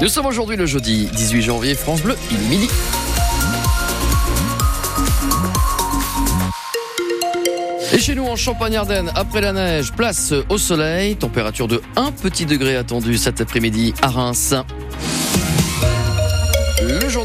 Nous sommes aujourd'hui le jeudi 18 janvier, France Bleu, il est midi. Et chez nous en Champagne-Ardenne, après la neige, place au soleil, température de 1 petit degré attendue cet après-midi à Reims.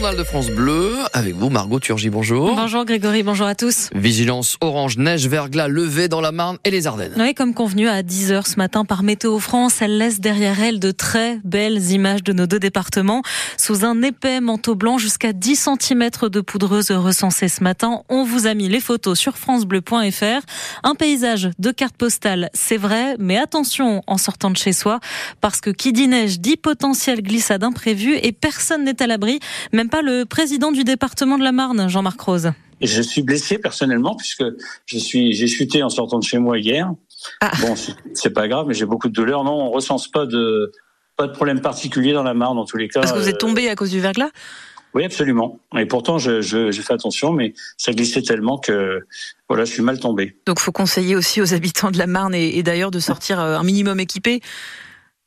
Journal de France Bleu, avec vous Margot Turgy, bonjour. Bonjour Grégory, bonjour à tous. Vigilance orange, neige, verglas levée dans la Marne et les Ardennes. Oui, comme convenu à 10h ce matin par Météo France, elle laisse derrière elle de très belles images de nos deux départements. Sous un épais manteau blanc, jusqu'à 10 cm de poudreuse recensée ce matin. On vous a mis les photos sur francebleu.fr. Un paysage de carte postale, c'est vrai, mais attention en sortant de chez soi, parce que qui dit neige dit potentiel glissade imprévue et personne n'est à l'abri même pas le président du département de la Marne, Jean-Marc Rose. Je suis blessé personnellement puisque je suis j'ai chuté en sortant de chez moi hier. Ah. Bon, c'est pas grave, mais j'ai beaucoup de douleurs. Non, on recense pas de pas de problème particulier dans la Marne en tous les cas. Parce que vous êtes tombé à cause du verglas? Oui, absolument. Et pourtant, j'ai je, fait attention, mais ça glissait tellement que voilà, je suis mal tombé. Donc, faut conseiller aussi aux habitants de la Marne et, d'ailleurs de sortir euh, un minimum équipé?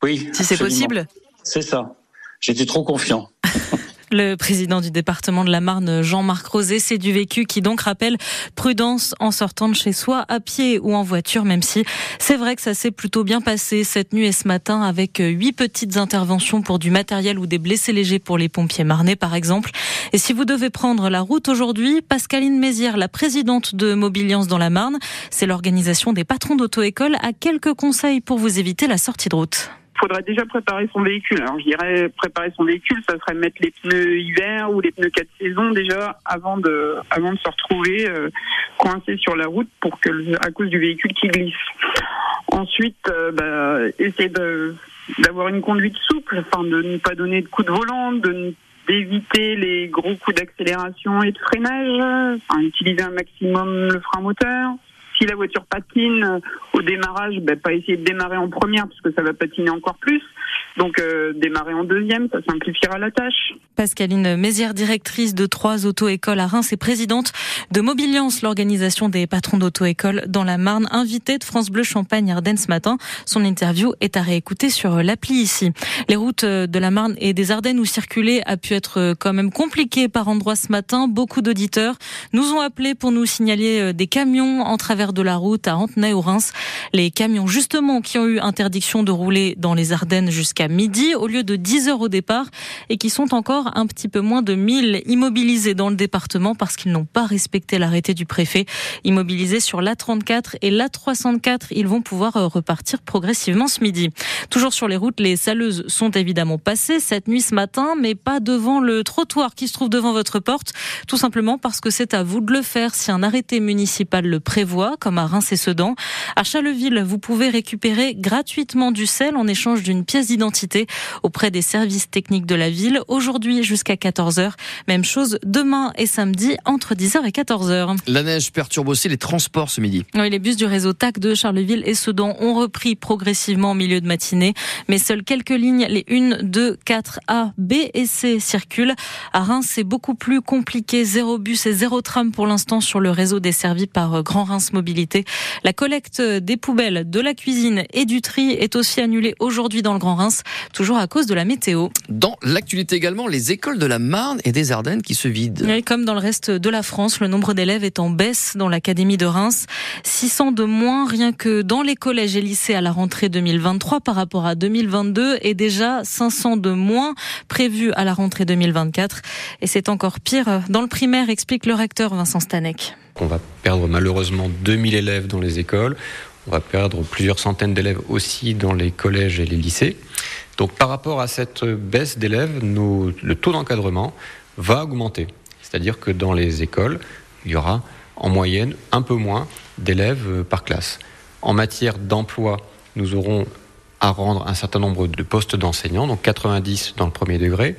Oui. Si c'est possible? C'est ça. J'étais trop confiant. Le président du département de la Marne, Jean-Marc Rosé, c'est du vécu qui donc rappelle prudence en sortant de chez soi, à pied ou en voiture, même si c'est vrai que ça s'est plutôt bien passé cette nuit et ce matin avec huit petites interventions pour du matériel ou des blessés légers pour les pompiers marnais, par exemple. Et si vous devez prendre la route aujourd'hui, Pascaline Mézières, la présidente de Mobiliance dans la Marne, c'est l'organisation des patrons d'auto-école, a quelques conseils pour vous éviter la sortie de route faudrait déjà préparer son véhicule. Alors je dirais préparer son véhicule, ça serait mettre les pneus hiver ou les pneus quatre saisons déjà avant de avant de se retrouver euh, coincé sur la route pour que à cause du véhicule qui glisse. Ensuite, euh, bah, essayer d'avoir une conduite souple, enfin de ne pas donner de coups de volant, de d'éviter les gros coups d'accélération et de freinage, enfin, utiliser un maximum le frein moteur, si la voiture patine au démarrage, ben, pas essayer de démarrer en première parce que ça va patiner encore plus. Donc euh, démarrer en deuxième, ça simplifiera la tâche. Pascaline Mézière, directrice de trois auto-écoles à Reims et présidente de Mobiliance, l'organisation des patrons d'auto-école dans la Marne, invitée de France Bleu Champagne Ardennes ce matin. Son interview est à réécouter sur l'appli ici. Les routes de la Marne et des Ardennes où circuler a pu être quand même compliqué par endroits ce matin. Beaucoup d'auditeurs nous ont appelés pour nous signaler des camions en travers de la route à Antenay ou Reims. Les camions justement qui ont eu interdiction de rouler dans les Ardennes jusqu'à midi au lieu de 10 heures au départ et qui sont encore un petit peu moins de 1000 immobilisés dans le département parce qu'ils n'ont pas respecté l'arrêté du préfet. Immobilisés sur l'A34 et l'A304, ils vont pouvoir euh, repartir progressivement ce midi. Toujours sur les routes, les saleuses sont évidemment passées cette nuit ce matin, mais pas devant le trottoir qui se trouve devant votre porte, tout simplement parce que c'est à vous de le faire si un arrêté municipal le prévoit, comme à Reims et Sedan. À Chaleville, vous pouvez récupérer gratuitement du sel en échange d'une pièce d'identité auprès des services techniques de la ville. Aujourd'hui jusqu'à 14h. Même chose demain et samedi entre 10h et 14h. La neige perturbe aussi les transports ce midi. Oui, les bus du réseau TAC de Charleville et Sedan ont repris progressivement en milieu de matinée, mais seules quelques lignes, les 1, 2, 4, A, B et C circulent. À Reims, c'est beaucoup plus compliqué. Zéro bus et zéro tram pour l'instant sur le réseau desservi par Grand Reims Mobilité. La collecte des poubelles, de la cuisine et du tri est aussi annulée aujourd'hui dans le Grand Reims toujours à cause de la météo. Dans l'actualité également, les écoles de la Marne et des Ardennes qui se vident. comme dans le reste de la France, le nombre d'élèves est en baisse dans l'Académie de Reims. 600 de moins rien que dans les collèges et lycées à la rentrée 2023 par rapport à 2022 et déjà 500 de moins prévus à la rentrée 2024. Et c'est encore pire dans le primaire, explique le recteur Vincent Stanek. On va perdre malheureusement 2000 élèves dans les écoles. On va perdre plusieurs centaines d'élèves aussi dans les collèges et les lycées. Donc par rapport à cette baisse d'élèves, le taux d'encadrement va augmenter. C'est-à-dire que dans les écoles, il y aura en moyenne un peu moins d'élèves euh, par classe. En matière d'emploi, nous aurons à rendre un certain nombre de postes d'enseignants, donc 90 dans le premier degré,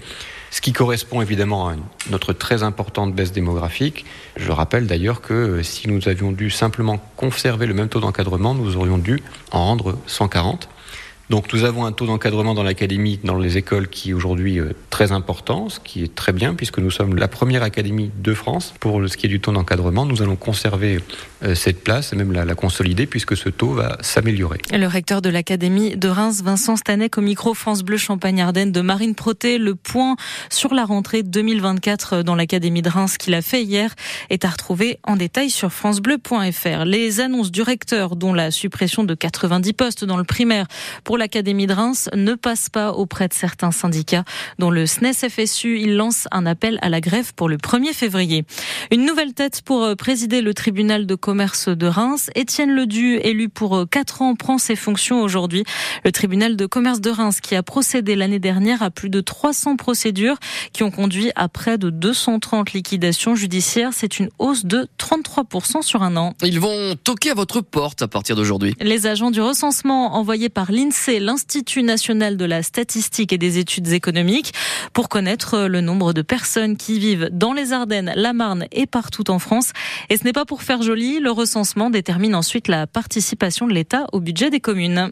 ce qui correspond évidemment à notre très importante baisse démographique. Je rappelle d'ailleurs que si nous avions dû simplement conserver le même taux d'encadrement, nous aurions dû en rendre 140. Donc nous avons un taux d'encadrement dans l'académie, dans les écoles qui est aujourd'hui euh, très important, ce qui est très bien puisque nous sommes la première académie de France pour ce qui est du taux d'encadrement. Nous allons conserver euh, cette place et même la, la consolider puisque ce taux va s'améliorer. Le recteur de l'académie de Reims, Vincent Stanec, au micro France Bleu Champagne-Ardenne de Marine Proté, le point sur la rentrée 2024 dans l'académie de Reims qu'il a fait hier est à retrouver en détail sur francebleu.fr. Les annonces du recteur, dont la suppression de 90 postes dans le primaire pour l'académie de Reims, ne passent pas auprès de certains syndicats, dont le SNES FSU. Il lance un appel à la grève pour le 1er février. Une nouvelle tête pour euh, présider le tribunal de commerce de Reims. Étienne Ledu, élu pour 4 euh, ans, prend ses fonctions aujourd'hui. Le tribunal de commerce de Reims qui a procédé l'année dernière à plus de 300 procédures qui ont conduit à près de 230 liquidations judiciaires. C'est une hausse de 33% sur un an. Ils vont toquer à votre porte à partir d'aujourd'hui. Les agents du recensement envoyés par l'INSEE, l'Institut national de la statistique et des études économiques, pour connaître le nombre de personnes qui vivent dans les Ardennes, la Marne et partout en France. Et ce n'est pas pour faire joli, le recensement détermine ensuite la participation de l'État au budget des communes.